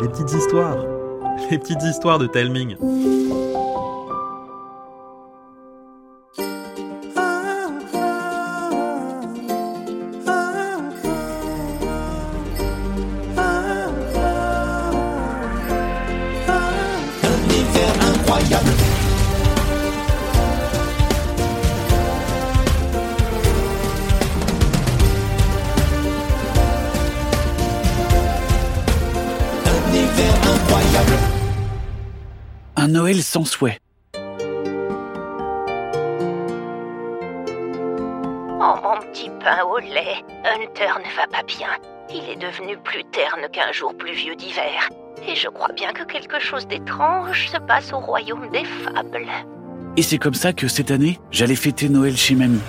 les petites histoires, les petites histoires. De Telming. Sans souhait. Oh mon petit pain au lait, Hunter ne va pas bien. Il est devenu plus terne qu'un jour pluvieux d'hiver. Et je crois bien que quelque chose d'étrange se passe au royaume des fables. Et c'est comme ça que cette année, j'allais fêter Noël chez mamie.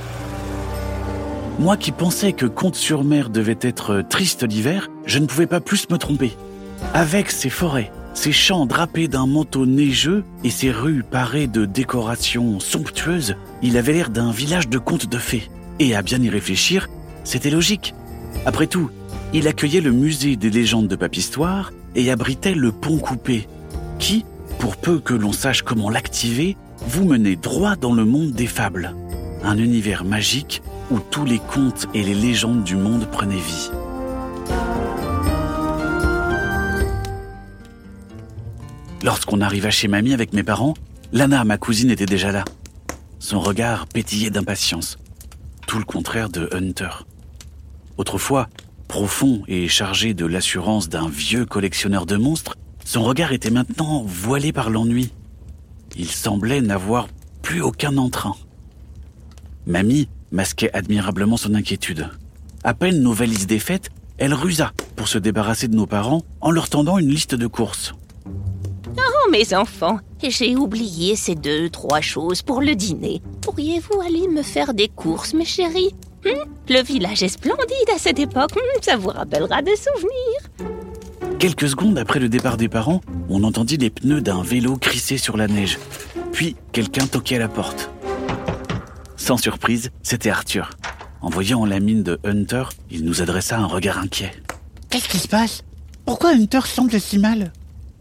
Moi qui pensais que Comte-sur-Mer devait être triste l'hiver, je ne pouvais pas plus me tromper. Avec ses forêts, ses champs drapés d'un manteau neigeux et ses rues parées de décorations somptueuses, il avait l'air d'un village de contes de fées. Et à bien y réfléchir, c'était logique. Après tout, il accueillait le musée des légendes de Papistoire et abritait le pont coupé, qui, pour peu que l'on sache comment l'activer, vous menait droit dans le monde des fables. Un univers magique où tous les contes et les légendes du monde prenaient vie. Lorsqu'on arriva chez mamie avec mes parents, Lana, ma cousine, était déjà là. Son regard pétillait d'impatience. Tout le contraire de Hunter. Autrefois, profond et chargé de l'assurance d'un vieux collectionneur de monstres, son regard était maintenant voilé par l'ennui. Il semblait n'avoir plus aucun entrain. Mamie masquait admirablement son inquiétude. À peine nos valises défaites, elle rusa pour se débarrasser de nos parents en leur tendant une liste de courses. Oh mes enfants, j'ai oublié ces deux, trois choses pour le dîner. Pourriez-vous aller me faire des courses, mes chéris? Hum, Le village est splendide à cette époque, Hum, ça vous rappellera des souvenirs. Quelques secondes après le départ des parents, on entendit les pneus d'un vélo crisser sur la neige. Puis quelqu'un toquait à la porte. Sans surprise, c'était Arthur. En voyant la mine de Hunter, il nous adressa un regard inquiet. Qu'est-ce qui se passe? Pourquoi Hunter semble si mal?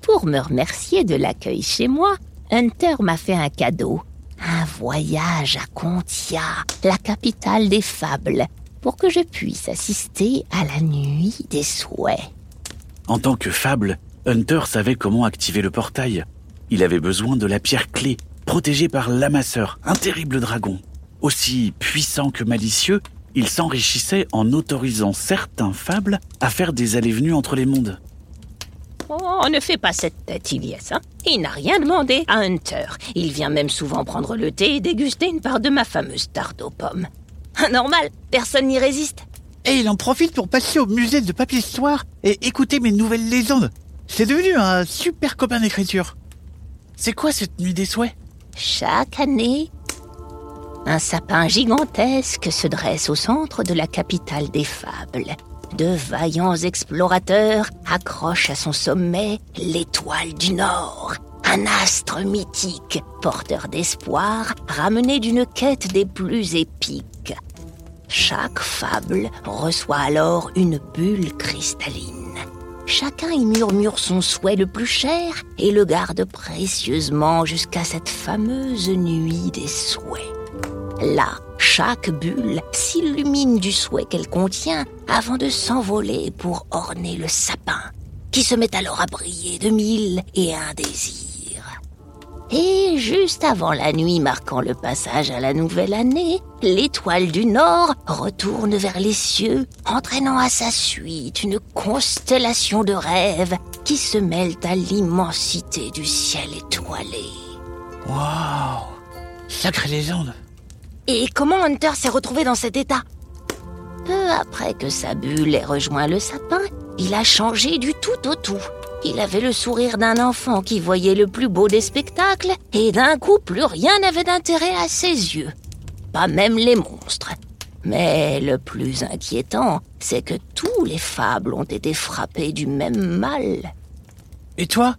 Pour me remercier de l'accueil chez moi, Hunter m'a fait un cadeau. Un voyage à Contia, la capitale des fables, pour que je puisse assister à la nuit des souhaits. En tant que fable, Hunter savait comment activer le portail. Il avait besoin de la pierre clé, protégée par l'amasseur, un terrible dragon. Aussi puissant que malicieux, il s'enrichissait en autorisant certains fables à faire des allées-venues entre les mondes. Oh, ne fais pas cette tête, Ilias. Hein il n'a rien demandé à Hunter. Il vient même souvent prendre le thé et déguster une part de ma fameuse tarte aux pommes. Normal, personne n'y résiste. Et il en profite pour passer au musée de papier histoire et écouter mes nouvelles légendes. C'est devenu un super copain d'écriture. C'est quoi cette nuit des souhaits? Chaque année, un sapin gigantesque se dresse au centre de la capitale des fables. De vaillants explorateurs accrochent à son sommet l'étoile du Nord, un astre mythique, porteur d'espoir, ramené d'une quête des plus épiques. Chaque fable reçoit alors une bulle cristalline. Chacun y murmure son souhait le plus cher et le garde précieusement jusqu'à cette fameuse nuit des souhaits. Là, chaque bulle s'illumine du souhait qu'elle contient avant de s'envoler pour orner le sapin, qui se met alors à briller de mille et un désirs. Et juste avant la nuit marquant le passage à la nouvelle année, l'étoile du Nord retourne vers les cieux, entraînant à sa suite une constellation de rêves qui se mêlent à l'immensité du ciel étoilé. Waouh Sacrée légende Et comment Hunter s'est retrouvé dans cet état Peu après que sa bulle ait rejoint le sapin, il a changé du tout au tout. Il avait le sourire d'un enfant qui voyait le plus beau des spectacles, et d'un coup plus rien n'avait d'intérêt à ses yeux. Pas même les monstres. Mais le plus inquiétant, c'est que tous les fables ont été frappés du même mal. Et toi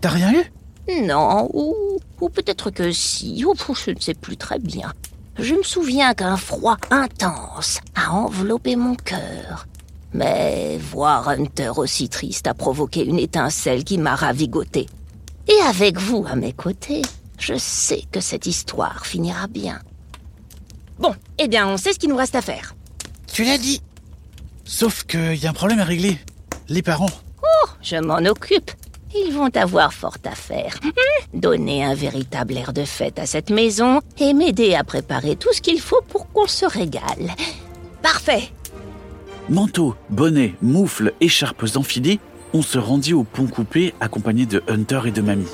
T'as rien eu? Non, ou, ou peut-être que si, ou je ne sais plus très bien. Je me souviens qu'un froid intense a enveloppé mon cœur. Mais voir Hunter aussi triste a provoqué une étincelle qui m'a ravigoté. Et avec vous à mes côtés, je sais que cette histoire finira bien. Bon, eh bien, on sait ce qu'il nous reste à faire. Tu l'as dit. Sauf qu'il y a un problème à régler. Les parents. Oh, je m'en occupe. Ils vont avoir fort à faire. Hum, Donner un véritable air de fête à cette maison et m'aider à préparer tout ce qu'il faut pour qu'on se régale. Parfait. Manteau, bonnet, moufles, écharpes enfilées, on se rendit au pont coupé accompagné de Hunter et de Mamie.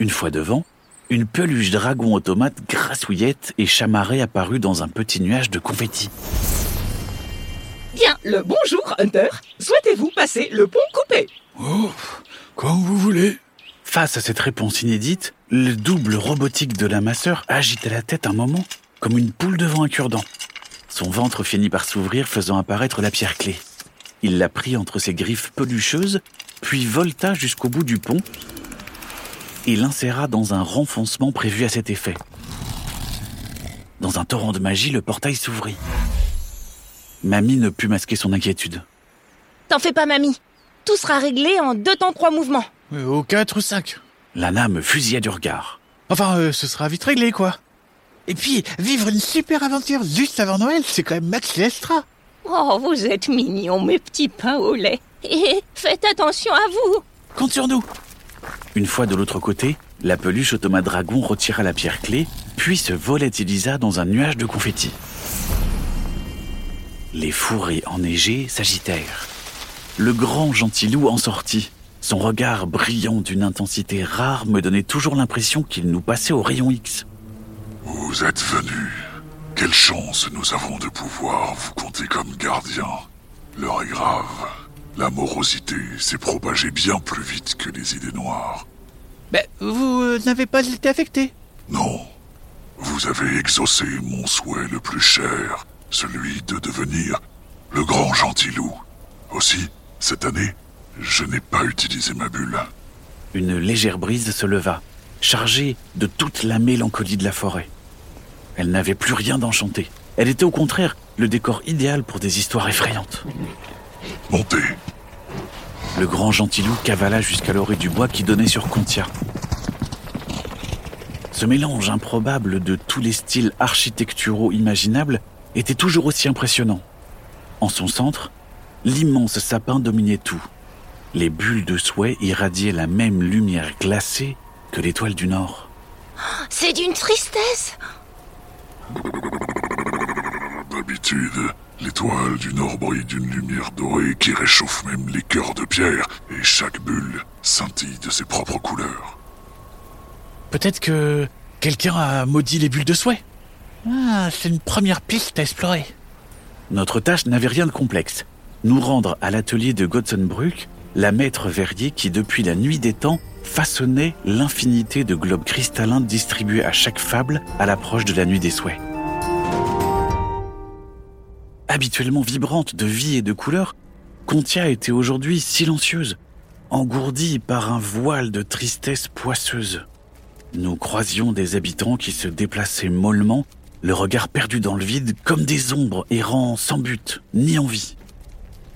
Une fois devant, une peluche dragon automate grassouillette et chamarrée apparut dans un petit nuage de confettis. Bien, le bonjour, Hunter. Souhaitez-vous passer le pont coupé? Oh, comme vous voulez. Face à cette réponse inédite, le double robotique de la masseur agita la tête un moment, comme une poule devant un cure-dent. Son ventre finit par s'ouvrir, faisant apparaître la pierre clé. Il la prit entre ses griffes pelucheuses, puis volta jusqu'au bout du pont et l'inséra dans un renfoncement prévu à cet effet. Dans un torrent de magie, le portail s'ouvrit. Mamie ne put masquer son inquiétude. T'en fais pas, mamie. Tout sera réglé en deux temps trois mouvements. Euh, Au 4 ou 5. Lana me fusilla du regard. Enfin, euh, ce sera vite réglé, quoi. Et puis, vivre une super aventure juste avant Noël, c'est quand même max extra. Oh, vous êtes mignons, mes petits pains au lait. Et faites attention à vous. Compte sur nous. Une fois de l'autre côté, la peluche automate dragon retira la pierre clé, puis se volatilisa dans un nuage de confettis. Les fourrés enneigés s'agitèrent. Le grand gentilou en sortit. Son regard brillant d'une intensité rare me donnait toujours l'impression qu'il nous passait au rayon X. Vous êtes venus. Quelle chance nous avons de pouvoir vous compter comme gardien. L'heure est grave. La morosité s'est propagée bien plus vite que les idées noires. Ben, vous euh, n'avez pas été affecté. Non. Vous avez exaucé mon souhait le plus cher, celui de devenir le grand gentilou. Aussi, cette année, je n'ai pas utilisé ma bulle. Une légère brise se leva, chargée de toute la mélancolie de la forêt. Elle n'avait plus rien d'enchanté. Elle était au contraire le décor idéal pour des histoires effrayantes. Montez. Le grand gentilou cavala jusqu'à l'orée du bois qui donnait sur Contia. Ce mélange improbable de tous les styles architecturaux imaginables était toujours aussi impressionnant. En son centre, l'immense sapin dominait tout. Les bulles de souhait irradiaient la même lumière glacée que l'étoile du Nord. C'est d'une tristesse. D'habitude, l'étoile du Nord brille d'une lumière dorée qui réchauffe même les cœurs de pierre, et chaque bulle scintille de ses propres couleurs. Peut-être que quelqu'un a maudit les bulles de souhait. Ah, c'est une première piste à explorer. Notre tâche n'avait rien de complexe. Nous rendre à l'atelier de Gotzenbrück, la maître verrier qui, depuis la nuit des temps, façonnait l'infinité de globes cristallins distribués à chaque fable à l'approche de la nuit des souhaits. Habituellement vibrante de vie et de couleurs, Contia était aujourd'hui silencieuse, engourdie par un voile de tristesse poisseuse. Nous croisions des habitants qui se déplaçaient mollement, le regard perdu dans le vide, comme des ombres errant sans but, ni envie.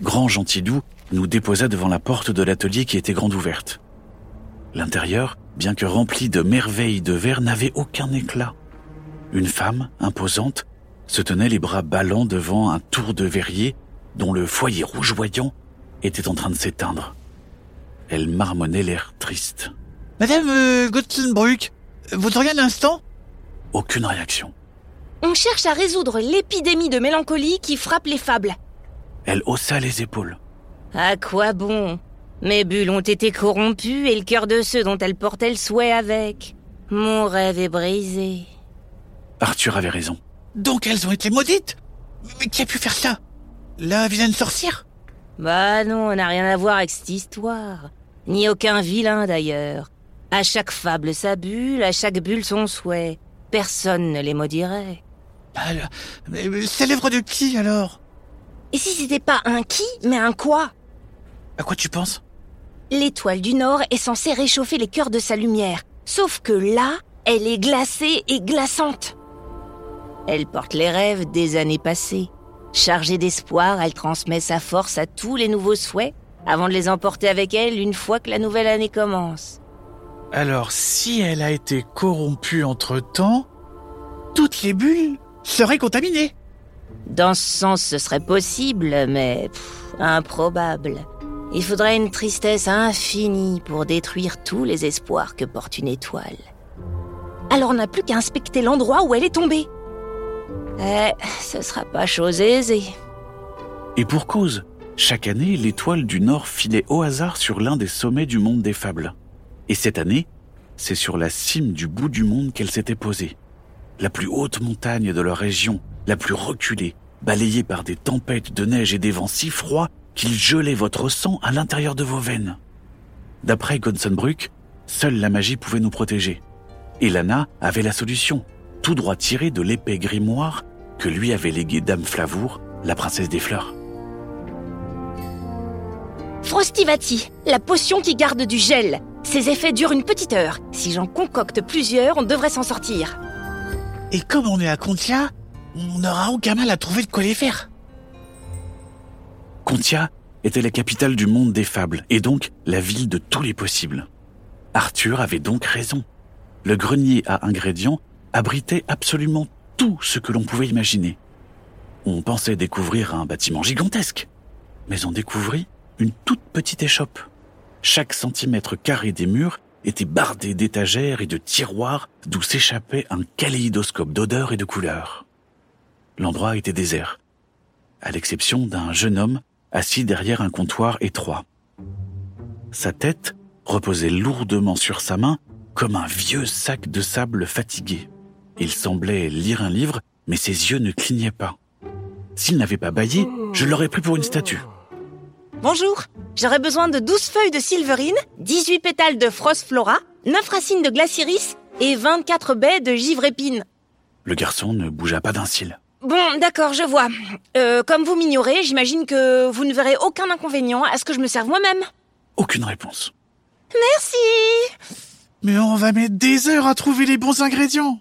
Grand Gentilou nous déposa devant la porte de l'atelier qui était grande ouverte. L'intérieur, bien que rempli de merveilles de verre, n'avait aucun éclat. Une femme, imposante, se tenait les bras ballants devant un tour de verrier dont le foyer rougeoyant était en train de s'éteindre. Elle marmonnait l'air triste. Madame euh, vous auriez un instant? Aucune réaction. On cherche à résoudre l'épidémie de mélancolie qui frappe les fables. Elle haussa les épaules. À quoi bon? Mes bulles ont été corrompues et le cœur de ceux dont elles portaient le souhait avec. Mon rêve est brisé. Arthur avait raison. Donc elles ont été maudites Mais qui a pu faire ça? La vilaine sorcière Bah non, on n'a rien à voir avec cette histoire. Ni aucun vilain d'ailleurs. À chaque fable sa bulle, à chaque bulle son souhait. Personne ne les maudirait. Bah, mais- mais C'est l'œuvre de qui alors? Et si c'était pas un qui, mais un quoi? À quoi tu penses? L'étoile du Nord est censée réchauffer les cœurs de sa lumière. Sauf que là, elle est glacée et glaçante. Elle porte les rêves des années passées. Chargée d'espoir, elle transmet sa force à tous les nouveaux souhaits avant de les emporter avec elle une fois que la nouvelle année commence. Alors, si elle a été corrompue entre-temps, toutes les bulles seraient contaminées. Dans ce sens, ce serait possible, mais pff, improbable. Il faudrait une tristesse infinie pour détruire tous les espoirs que porte une étoile. Alors on n'a plus qu'à inspecter l'endroit où elle est tombée. Eh, ce sera pas chose aisée. Et pour cause, chaque année, l'étoile du Nord filait au hasard sur l'un des sommets du monde des fables. Et cette année, c'est sur la cime du bout du monde qu'elle s'était posée. La plus haute montagne de leur région, la plus reculée, balayée par des tempêtes de neige et des vents si froids qu'il gelait votre sang à l'intérieur de vos veines. D'après Gonsenbruck, seule la magie pouvait nous protéger. Et Lana avait la solution, tout droit tirée de l'épais grimoire que lui avait légué Dame Flavour, la princesse des fleurs. Frostivati, la potion qui garde du gel. Ses effets durent une petite heure. Si j'en concocte plusieurs, on devrait s'en sortir. Et comme on est à Contia, on n'aura aucun mal à trouver de quoi les faire. Contia était la capitale du monde des fables et donc la ville de tous les possibles. Arthur avait donc raison. Le grenier à ingrédients abritait absolument tout ce que l'on pouvait imaginer. On pensait découvrir un bâtiment gigantesque, mais on découvrit une toute petite échoppe. Chaque centimètre carré des murs était bardé d'étagères et de tiroirs d'où s'échappait un kaléidoscope d'odeurs et de couleurs. L'endroit était désert, à l'exception d'un jeune homme assis derrière un comptoir étroit. Sa tête reposait lourdement sur sa main comme un vieux sac de sable fatigué. Il semblait lire un livre, mais ses yeux ne clignaient pas. S'il n'avait pas bâillé, je l'aurais pris pour une statue. Bonjour, j'aurais besoin de 12 feuilles de silverine, 18 pétales de frostflora, 9 racines de glaciris et 24 baies de givrépine. Le garçon ne bougea pas d'un cil. Bon, d'accord, je vois. Euh, comme vous m'ignorez, j'imagine que vous ne verrez aucun inconvénient à ce que je me serve moi-même. Aucune réponse. Merci Mais on va mettre des heures à trouver les bons ingrédients.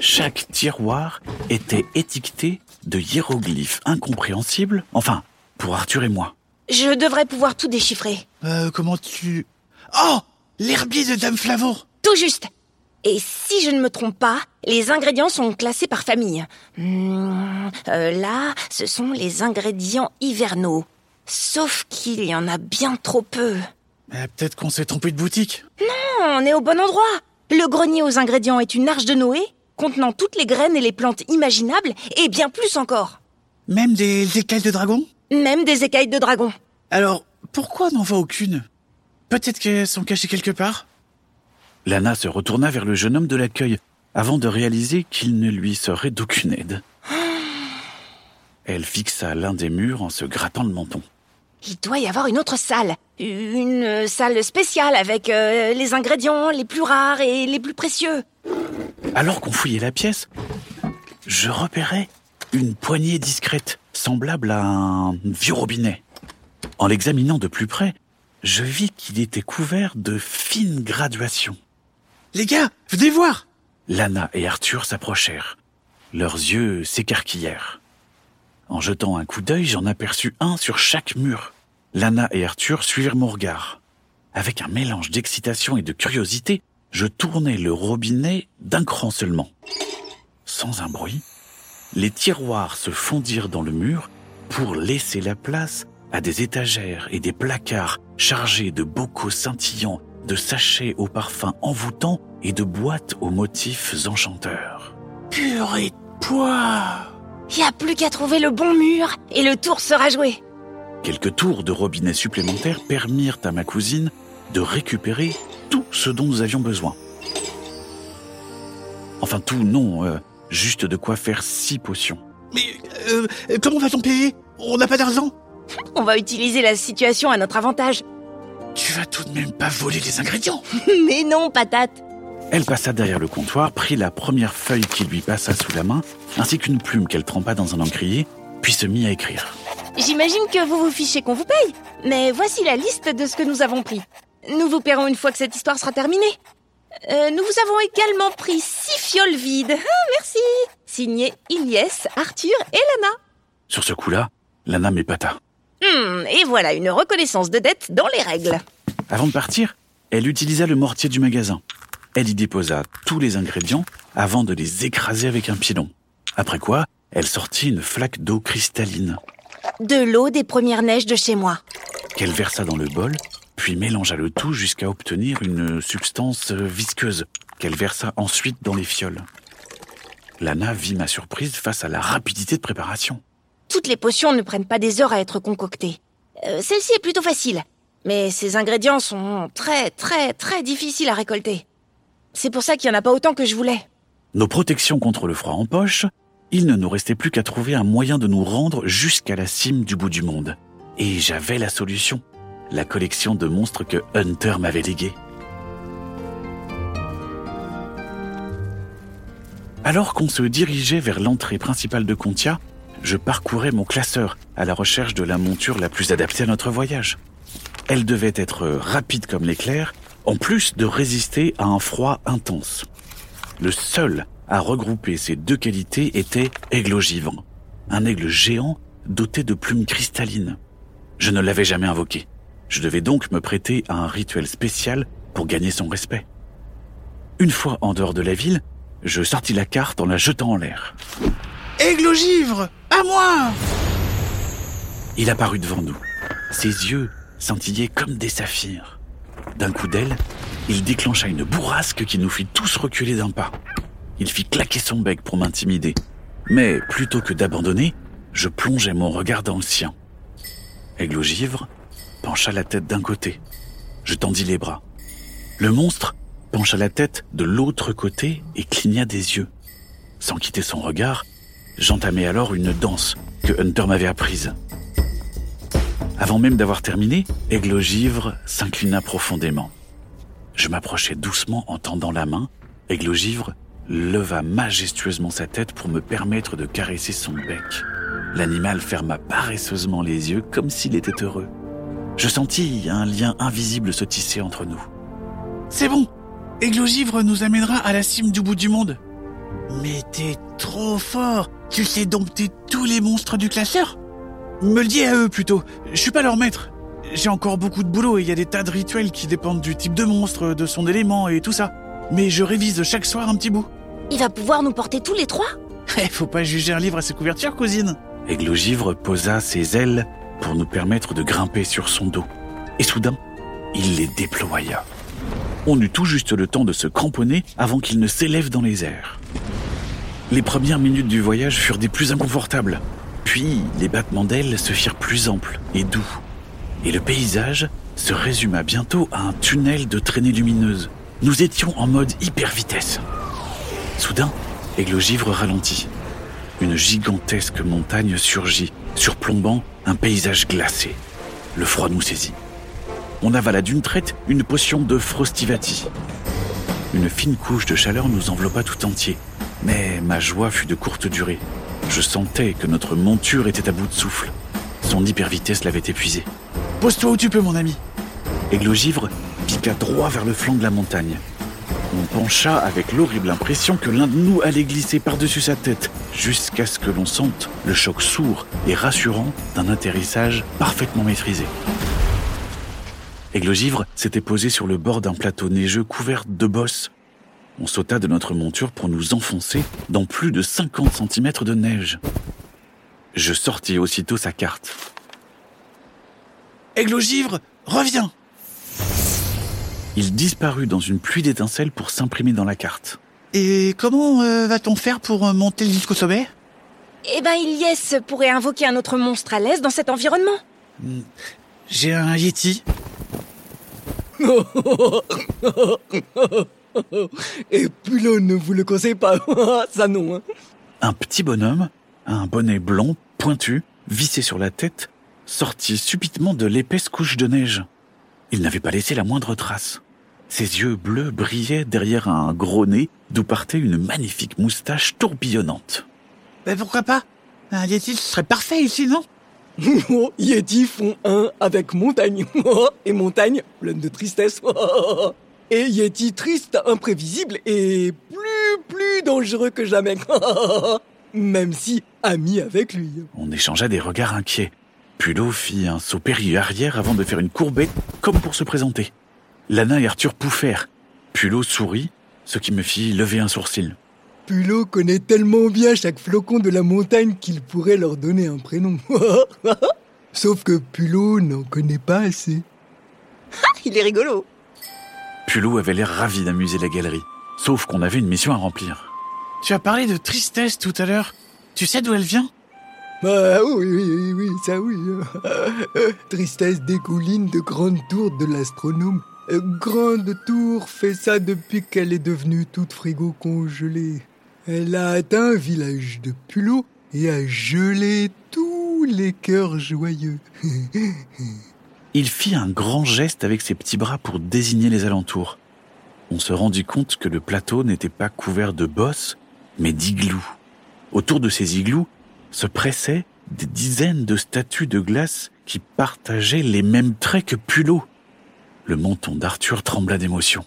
Chaque tiroir était étiqueté de hiéroglyphes incompréhensibles, enfin, pour Arthur et moi. Je devrais pouvoir tout déchiffrer. Euh, comment tu... Oh L'herbier de Dame Flavour Tout juste. Et si je ne me trompe pas, les ingrédients sont classés par famille. Hmm, euh, là, ce sont les ingrédients hivernaux. Sauf qu'il y en a bien trop peu. Euh, Peut-être qu'on s'est trompé de boutique. Non, on est au bon endroit. Le grenier aux ingrédients est une arche de Noé, contenant toutes les graines et les plantes imaginables, et bien plus encore. Même des écailles de dragon? Même des écailles de dragon. Alors, pourquoi n'en voit aucune? Peut-être qu'elles sont cachées quelque part? Lana se retourna vers le jeune homme de l'accueil avant de réaliser qu'il ne lui serait d'aucune aide. Elle fixa l'un des murs en se grattant le menton. Il doit y avoir une autre salle. Une euh, salle spéciale avec euh, les ingrédients les plus rares et les plus précieux. Alors qu'on fouillait la pièce, je repérais une poignée discrète, semblable à un vieux robinet. En l'examinant de plus près, je vis qu'il était couvert de fines graduations. Les gars, venez voir Lana et Arthur s'approchèrent. Leurs yeux s'écarquillèrent. En jetant un coup d'œil, j'en aperçus un sur chaque mur. Lana et Arthur suivirent mon regard. Avec un mélange d'excitation et de curiosité, je tournai le robinet d'un cran seulement. Sans un bruit, les tiroirs se fondirent dans le mur pour laisser la place à des étagères et des placards chargés de bocaux scintillants, de sachets aux parfums envoûtants et de boîtes aux motifs enchanteurs. Purée de poids n'y a plus qu'à trouver le bon mur et le tour sera joué. Quelques tours de robinet supplémentaires permirent à ma cousine de récupérer tout ce dont nous avions besoin. Enfin tout, non, euh, juste de quoi faire six potions. Mais euh, comment va-t-on payer? On n'a pas d'argent? On va utiliser la situation à notre avantage. Tu vas tout de même pas voler les ingrédients Mais non, patate. Elle passa derrière le comptoir, prit la première feuille qui lui passa sous la main, ainsi qu'une plume qu'elle trempa dans un encrier, puis se mit à écrire. J'imagine que vous vous fichez qu'on vous paye. Mais voici la liste de ce que nous avons pris. Nous vous paierons une fois que cette histoire sera terminée. Euh, nous vous avons également pris six fioles vides. Ah, merci. Signé Ilyes, Arthur et Lana. Sur ce coup-là, Lana m'épata. Hmm, et voilà une reconnaissance de dette dans les règles. Avant de partir, elle utilisa le mortier du magasin. Elle y déposa tous les ingrédients avant de les écraser avec un pilon. Après quoi, elle sortit une flaque d'eau cristalline De l'eau des premières neiges de chez moi. qu'elle versa dans le bol, puis mélangea le tout jusqu'à obtenir une substance euh, visqueuse qu'elle versa ensuite dans les fioles. Lana vit ma surprise face à la rapidité de préparation. Toutes les potions ne prennent pas des heures à être concoctées. Euh, Celle-ci est plutôt facile, mais ces ingrédients sont très très très difficiles à récolter. C'est pour ça qu'il n'y en a pas autant que je voulais. Nos protections contre le froid en poche, il ne nous restait plus qu'à trouver un moyen de nous rendre jusqu'à la cime du bout du monde. Et j'avais la solution. La collection de monstres que Hunter m'avait léguée. Alors qu'on se dirigeait vers l'entrée principale de Contia, je parcourais mon classeur à la recherche de la monture la plus adaptée à notre voyage. Elle devait être rapide comme l'éclair, en plus de résister à un froid intense. Le seul à regrouper ces deux qualités était Aigle ogivre, un aigle géant doté de plumes cristallines. Je ne l'avais jamais invoqué. Je devais donc me prêter à un rituel spécial pour gagner son respect. Une fois en dehors de la ville, je sortis la carte en la jetant en l'air. Aigle givre À moi Il apparut devant nous. Ses yeux scintillaient comme des saphirs. D'un coup d'aile, il déclencha une bourrasque qui nous fit tous reculer d'un pas. Il fit claquer son bec pour m'intimider. Mais plutôt que d'abandonner, je plongeai mon regard dans le sien. Aigle givre pencha la tête d'un côté. Je tendis les bras. Le monstre pencha la tête de l'autre côté et cligna des yeux. Sans quitter son regard, j'entamai alors une danse que Hunter m'avait apprise. Avant même d'avoir terminé, Aigle givre s'inclina profondément. Je m'approchai doucement en tendant la main. Aigle givre leva majestueusement sa tête pour me permettre de caresser son bec. L'animal ferma paresseusement les yeux comme s'il était heureux. Je sentis un lien invisible se tisser entre nous. C'est bon Aigle givre nous amènera à la cime du bout du monde. Mais t'es trop fort Tu sais dompter tous les monstres du classeur Me le à eux plutôt, je suis pas leur maître. J'ai encore beaucoup de boulot et il y a des tas de rituels qui dépendent du type de monstre, de son élément et tout ça. Mais je révise chaque soir un petit bout. Il va pouvoir nous porter tous les trois Eh, faut pas juger un livre à ses couvertures, cousine. Aigle givre posa ses ailes pour nous permettre de grimper sur son dos. Et soudain, il les déploya. On eut tout juste le temps de se cramponner avant qu'il ne s'élève dans les airs. Les premières minutes du voyage furent des plus inconfortables. Puis, les battements d'ailes se firent plus amples et doux. Et le paysage se résuma bientôt à un tunnel de traînées lumineuses. Nous étions en mode hyper vitesse. Soudain, Aigle givre ralentit. Une gigantesque montagne surgit, surplombant un paysage glacé. Le froid nous saisit. On avala d'une traite une potion de Frostivati. Une fine couche de chaleur nous enveloppa tout entier. Mais ma joie fut de courte durée. Je sentais que notre monture était à bout de souffle. Son hypervitesse l'avait épuisé. Pose-toi où tu peux, mon ami. Aigle givre piqua droit vers le flanc de la montagne. On pencha avec l'horrible impression que l'un de nous allait glisser par-dessus sa tête, jusqu'à ce que l'on sente le choc sourd et rassurant d'un atterrissage parfaitement maîtrisé. Aigle givre s'était posé sur le bord d'un plateau neigeux couvert de bosses. On sauta de notre monture pour nous enfoncer dans plus de 50 cm de neige. Je sortis aussitôt sa carte. Aigle givre, reviens Il disparut dans une pluie d'étincelles pour s'imprimer dans la carte. Et comment euh, va-t-on faire pour euh, monter jusqu'au sommet? Eh ben, Ilyes pourrait invoquer un autre monstre à l'aise dans cet environnement. J'ai un Yeti. Et puis là, ne vous le causez pas. Ça non. hein. Un petit bonhomme, un bonnet blond, pointu, vissé sur la tête, sortit subitement de l'épaisse couche de neige. Il n'avait pas laissé la moindre trace. Ses yeux bleus brillaient derrière un gros nez d'où partait une magnifique moustache tourbillonnante. Ben pourquoi pas? Un Yeti, serait parfait ici, non? Oh, Yeti font un avec montagne. Et montagne pleine de tristesse. Et Yeti triste, imprévisible et plus, plus dangereux que jamais. Même si ami avec lui. On échangea des regards inquiets. Pulot fit un saut périlleux arrière avant de faire une courbette comme pour se présenter. Lana et Arthur pouffèrent. Pulot sourit, ce qui me fit lever un sourcil. Pulot connaît tellement bien chaque flocon de la montagne qu'il pourrait leur donner un prénom. Sauf que Pulot n'en connaît pas assez. Il est rigolo. Pulot avait l'air ravi d'amuser la galerie. Sauf qu'on avait une mission à remplir. Tu as parlé de tristesse tout à l'heure. Tu sais d'où elle vient? Bah oui, oui, oui, oui, ça oui. Tristesse des collines de Grande Tour de l'astronome. Grande Tour fait ça depuis qu'elle est devenue toute frigo congelée. Elle a atteint un village de Pulot et a gelé tous les cœurs joyeux. Il fit un grand geste avec ses petits bras pour désigner les alentours. On se rendit compte que le plateau n'était pas couvert de bosses, mais d'iglous. Autour de ces igloos se pressaient des dizaines de statues de glace qui partageaient les mêmes traits que Pulot. Le menton d'Arthur trembla d'émotion.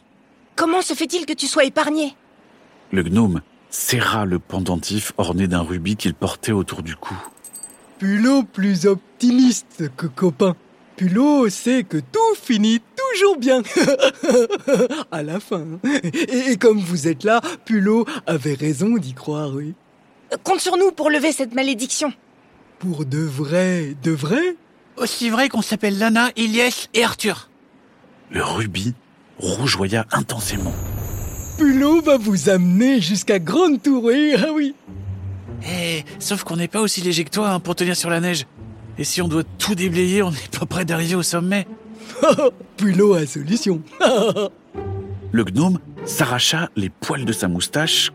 Comment se fait-il que tu sois épargné? Le gnome serra le pendentif orné d'un rubis qu'il portait autour du cou. Pulot plus optimiste que copain. Pulot sait que tout finit toujours bien. à la fin. Et, et comme vous êtes là, Pulot avait raison d'y croire, oui. Euh, Compte sur nous pour lever cette malédiction. Pour de vrai, de vrai? Aussi vrai qu'on s'appelle Lana, Ilyes et Arthur. Le rubis rougeoya intensément. Pulot va vous amener jusqu'à Grande Tour, oui, ah oui. Eh, sauf qu'on n'est pas aussi léger que toi hein, pour tenir sur la neige. Et si on doit tout déblayer, on n'est pas près d'arriver au sommet. Pulot a solution. Le gnome s'arracha les poils de sa moustache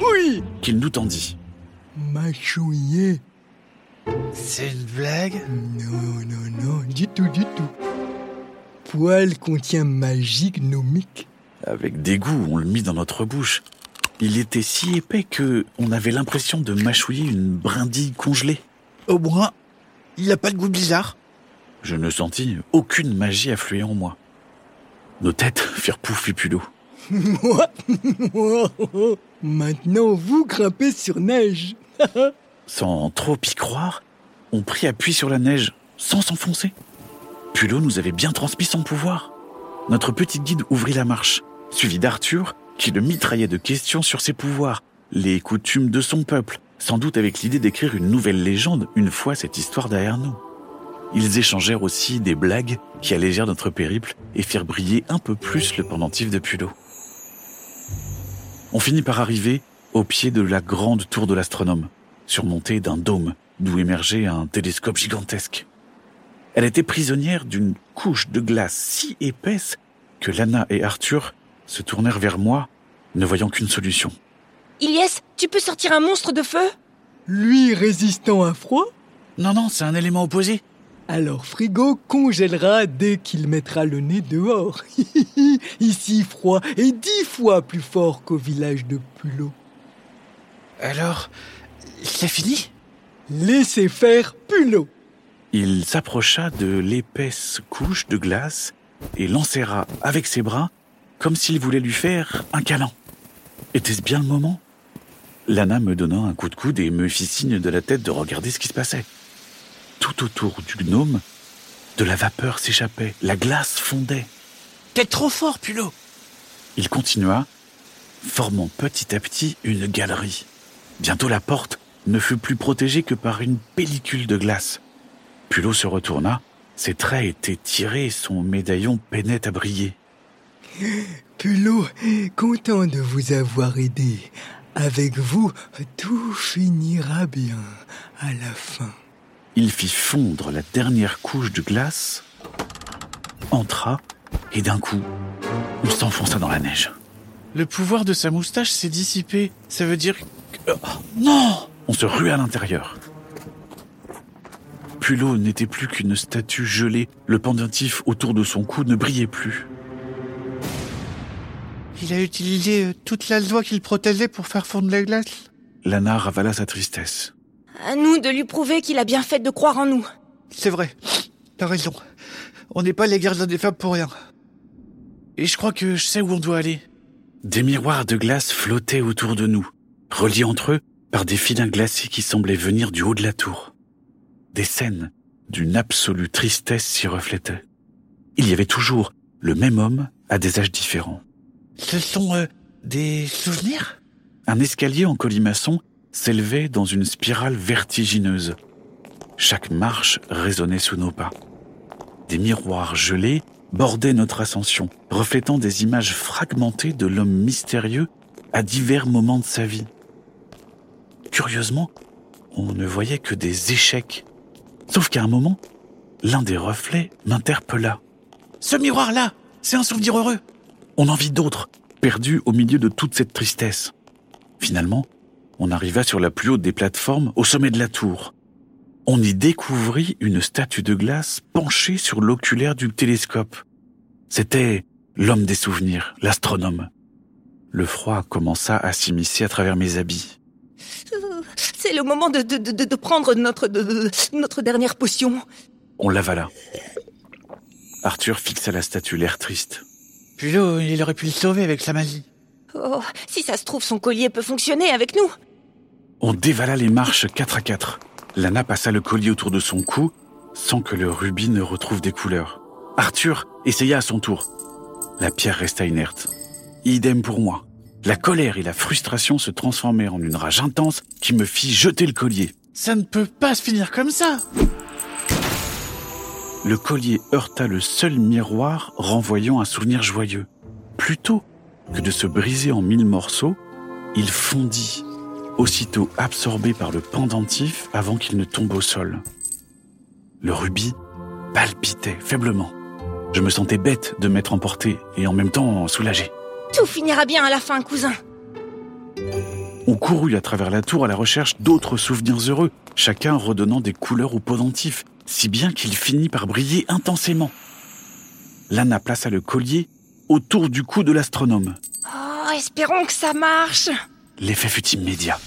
oui qu'il nous tendit. Mâchouillé. C'est une blague? Non, non, non, du tout, du tout. Poil contient magie gnomique. Avec dégoût, on le mit dans notre bouche. Il était si épais que on avait l'impression de mâchouiller une brindille congelée. Au moins, il n'a pas de goût bizarre. Je ne sentis aucune magie affluer en moi. Nos têtes firent pouf et Pulot. Moi Moi Maintenant, vous grimpez sur neige. Sans trop y croire, on prit appui sur la neige, sans s'enfoncer. Pulot nous avait bien transmis son pouvoir. Notre petit guide ouvrit la marche, suivi d'Arthur, qui le mitraillait de questions sur ses pouvoirs, les coutumes de son peuple, sans doute avec l'idée d'écrire une nouvelle légende une fois cette histoire derrière nous. Ils échangèrent aussi des blagues qui allégèrent notre périple et firent briller un peu plus le pendentif de Pulot. On finit par arriver au pied de la grande tour de l'astronome, surmontée d'un dôme d'où émergeait un télescope gigantesque. Elle était prisonnière d'une couche de glace si épaisse que Lana et Arthur se tournèrent vers moi, ne voyant qu'une solution. Ilyes, tu peux sortir un monstre de feu? Lui résistant à froid? Non, non, c'est un élément opposé. Alors Frigo congèlera dès qu'il mettra le nez dehors. Ici froid et dix fois plus fort qu'au village de Pulot. Alors, c'est fini? Laissez faire Pulot. Il s'approcha de l'épaisse couche de glace et l'enserra avec ses bras comme s'il voulait lui faire un câlin. Était-ce bien le moment? Lana me donna un coup de coude et me fit signe de la tête de regarder ce qui se passait. Tout autour du gnome, de la vapeur s'échappait, la glace fondait. T'es trop fort, Pulot Il continua, formant petit à petit une galerie. Bientôt la porte ne fut plus protégée que par une pellicule de glace. Pulot se retourna, ses traits étaient tirés et son médaillon peinait à briller. Pulot, content de vous avoir aidé. Avec vous, tout finira bien à la fin. Il fit fondre la dernière couche de glace, entra, et d'un coup, on s'enfonça dans la neige. Le pouvoir de sa moustache s'est dissipé. Ça veut dire que... Oh, non On se rua à l'intérieur. Pulot n'était plus qu'une statue gelée. Le pendentif autour de son cou ne brillait plus. Il a utilisé euh, toute la loi qu'il protégeait pour faire fondre la glace. Lana ravala sa tristesse. À nous de lui prouver qu'il a bien fait de croire en nous. C'est vrai. T'as raison. On n'est pas les gardiens des femmes pour rien. et je crois que je sais où on doit aller. Des miroirs de glace flottaient autour de nous, reliés entre eux par des filins glacés qui semblaient venir du haut de la tour. Des scènes d'une absolue tristesse s'y reflétaient. Il y avait toujours le même homme à des âges différents. Ce sont euh, des souvenirs? Un escalier en colimaçon s'élevait dans une spirale vertigineuse. Chaque marche résonnait sous nos pas. Des miroirs gelés bordaient notre ascension, reflétant des images fragmentées de l'homme mystérieux à divers moments de sa vie. Curieusement, on ne voyait que des échecs. Sauf qu'à un moment, l'un des reflets m'interpella. Ce miroir-là, c'est un souvenir heureux. On en vit d'autres, perdus au milieu de toute cette tristesse. Finalement, on arriva sur la plus haute des plateformes, au sommet de la tour. On y découvrit une statue de glace penchée sur l'oculaire du télescope. C'était l'homme des souvenirs, l'astronome. Le froid commença à s'immiscer à travers mes habits. C'est le moment de, de, de, de prendre notre, de- de- notre dernière potion. On l'avala. Arthur fixa la statue, l'air triste. Pulot, il aurait pu le sauver avec sa magie. Oh, si ça se trouve, son collier peut fonctionner avec nous. On dévala les marches quatre à quatre. Lana passa le collier autour de son cou sans que le rubis ne retrouve des couleurs. Arthur essaya à son tour. La pierre resta inerte. Idem pour moi. La colère et la frustration se transformèrent en une rage intense qui me fit jeter le collier. Ça ne peut pas se finir comme ça. Le collier heurta le seul miroir renvoyant un souvenir joyeux. Plutôt que de se briser en mille morceaux, il fondit, aussitôt absorbé par le pendentif avant qu'il ne tombe au sol. Le rubis palpitait faiblement. Je me sentais bête de m'être emporté et en même temps soulagé. Tout finira bien à la fin, cousin. On courut à travers la tour à la recherche d'autres souvenirs heureux, chacun redonnant des couleurs au pendentif, si bien qu'il finit par briller intensément. Lana plaça le collier autour du cou de l'astronome. Oh, espérons que ça marche. L'effet fut immédiat.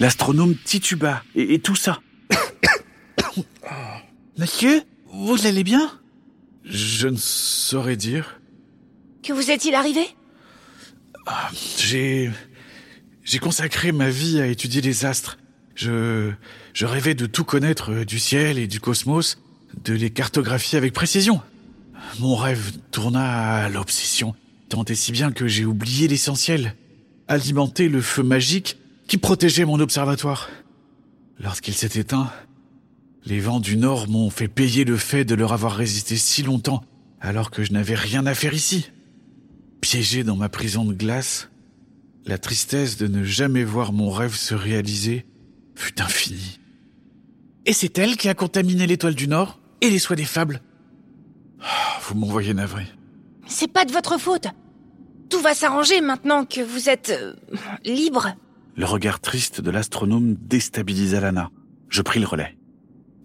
L'astronome tituba et, et tout ça. Monsieur, vous allez bien? Je ne saurais dire. Que vous est-il arrivé? J'ai. J'ai consacré ma vie à étudier les astres. Je. Je rêvais de tout connaître euh, du ciel et du cosmos, de les cartographier avec précision. Mon rêve tourna à l'obsession, tant et si bien que j'ai oublié l'essentiel. Alimenter le feu magique qui protégeait mon observatoire. Lorsqu'il s'est éteint, les vents du Nord m'ont fait payer le fait de leur avoir résisté si longtemps, alors que je n'avais rien à faire ici. Piégé dans ma prison de glace, la tristesse de ne jamais voir mon rêve se réaliser fut infinie. Et c'est elle qui a contaminé l'étoile du Nord et les soies des fables. Ah, Vous m'envoyez navré. C'est pas de votre faute. Tout va s'arranger maintenant que vous êtes euh, libre. Le regard triste de l'astronome déstabilisa Lana. Je pris le relais.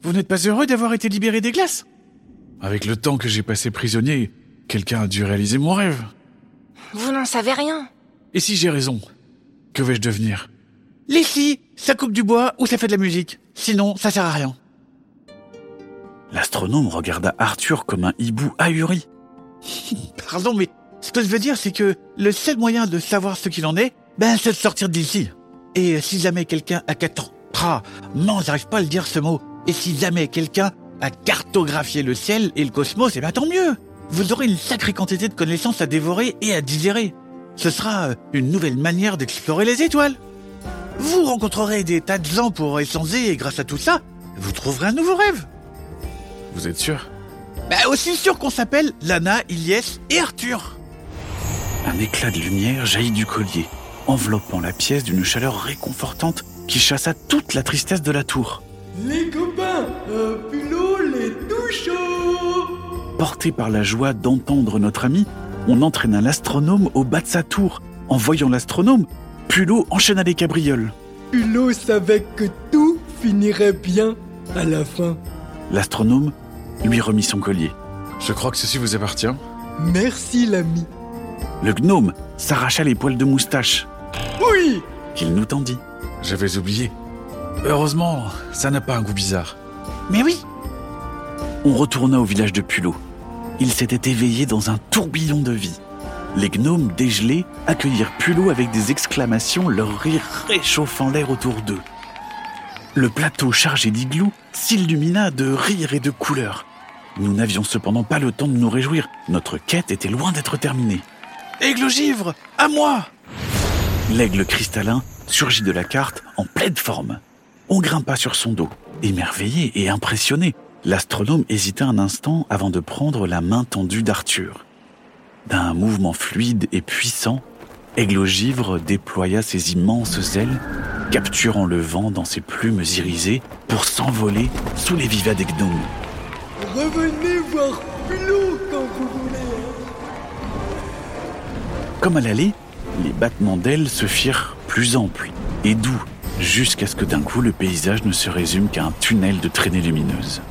Vous n'êtes pas heureux d'avoir été libéré des glaces? Avec le temps que j'ai passé prisonnier, quelqu'un a dû réaliser mon rêve. Vous n'en savez rien. Et si j'ai raison, que vais-je devenir? Leslie, ça coupe du bois ou ça fait de la musique? Sinon, ça sert à rien. L'astronome regarda Arthur comme un hibou ahuri. Pardon, mais ce que je veux dire, c'est que le seul moyen de savoir ce qu'il en est, ben, c'est de sortir d'ici. Et si jamais quelqu'un a quatre... Ah, non, j'arrive pas à le dire ce mot. Et si jamais quelqu'un a cartographié le ciel et le cosmos, eh ben tant mieux. Vous aurez une sacrée quantité de connaissances à dévorer et à digérer. Ce sera euh, une nouvelle manière d'explorer les étoiles. Vous rencontrerez des tas de gens pour échanger et grâce à tout ça, vous trouverez un nouveau rêve. Vous êtes sûr? Bah aussi sûr qu'on s'appelle Lana, Ilyes et Arthur. Un éclat de lumière jaillit du collier, enveloppant la pièce d'une chaleur réconfortante qui chassa toute la tristesse de la tour. Les copains, un Pulot les tout chaud Porté par la joie d'entendre notre ami, on entraîna l'astronome au bas de sa tour. En voyant l'astronome, Pulot enchaîna les cabrioles. Pulot savait que tout finirait bien à la fin. L'astronome lui remit son collier. Je crois que ceci vous appartient. Merci l'ami. Le gnome s'arracha les poils de moustache Oui qu'il nous tendit. J'avais oublié. Heureusement, ça n'a pas un goût bizarre. Mais oui, On retourna au village de Pulot. il s'était éveillé dans un tourbillon de vie. Les gnomes dégelés accueillirent Pulot avec des exclamations, leur rire réchauffant l'air autour d'eux. Le plateau chargé d'iglous s'illumina de rires et de couleurs. Nous n'avions cependant pas le temps de nous réjouir. Notre quête était loin d'être terminée. Aigle givre, à moi L'aigle cristallin surgit de la carte en pleine forme. On grimpa sur son dos. Émerveillé et impressionné, l'astronome hésita un instant avant de prendre la main tendue d'Arthur. D'un mouvement fluide et puissant, Aigle-Givre déploya ses immenses ailes, capturant le vent dans ses plumes irisées pour s'envoler sous les vivats des gnomes. Revenez voir Pulot quand vous voulez. Comme à l'aller, les battements d'ailes se firent plus amples et doux, jusqu'à ce que d'un coup le paysage ne se résume qu'à un tunnel de traînées lumineuses.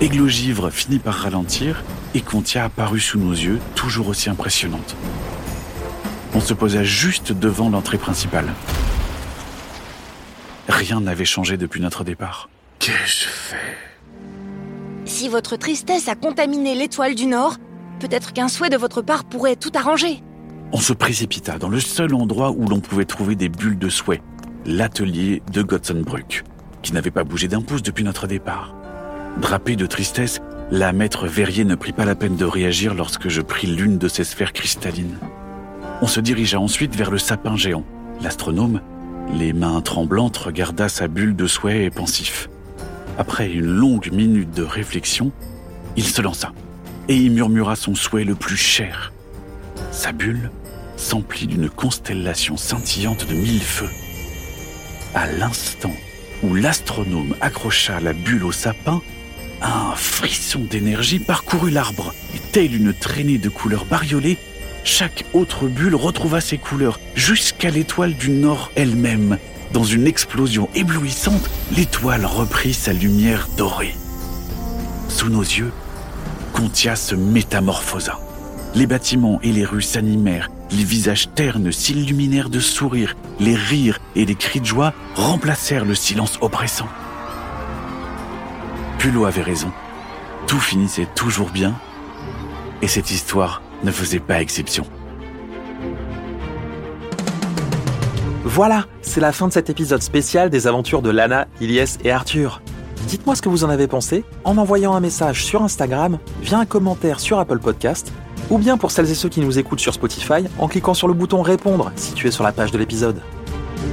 Aigle-Givre finit par ralentir et Contia apparut sous nos yeux, toujours aussi impressionnante. On se posa juste devant l'entrée principale. Rien n'avait changé depuis notre départ. Qu'ai-je fait? Si votre tristesse a contaminé l'étoile du Nord, peut-être qu'un souhait de votre part pourrait tout arranger. On se précipita dans le seul endroit où l'on pouvait trouver des bulles de souhait, l'atelier de Gotzenbrück, qui n'avait pas bougé d'un pouce depuis notre départ. Drapé de tristesse, la maître Verrier ne prit pas la peine de réagir lorsque je pris l'une de ces sphères cristallines. On se dirigea ensuite vers le sapin géant. L'astronome, les mains tremblantes, regarda sa bulle de souhait et pensif. Après une longue minute de réflexion, il se lança et y murmura son souhait le plus cher. Sa bulle s'emplit d'une constellation scintillante de mille feux. À l'instant où l'astronome accrocha la bulle au sapin, un frisson d'énergie parcourut l'arbre, et telle une traînée de couleurs bariolées, chaque autre bulle retrouva ses couleurs jusqu'à l'étoile du Nord elle-même. Dans une explosion éblouissante, l'étoile reprit sa lumière dorée. Sous nos yeux, Contia se métamorphosa. Les bâtiments et les rues s'animèrent, les visages ternes s'illuminèrent de sourires, les rires et les cris de joie remplacèrent le silence oppressant. Pulot avait raison. Tout finissait toujours bien, et cette histoire ne faisait pas exception. Voilà, c'est la fin de cet épisode spécial des aventures de Lana, Ilyes et Arthur. Dites-moi ce que vous en avez pensé en envoyant un message sur Instagram, via un commentaire sur Apple Podcast, ou bien pour celles et ceux qui nous écoutent sur Spotify en cliquant sur le bouton répondre situé sur la page de l'épisode.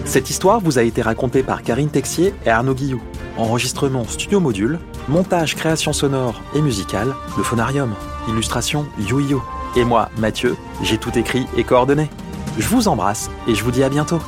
Cette histoire vous a été racontée par Karine Texier et Arnaud Guillou. Enregistrement studio module, montage création sonore et musicale, le phonarium, illustration Yo-Yo. Et moi, Mathieu, j'ai tout écrit et coordonné. Je vous embrasse et je vous dis à bientôt.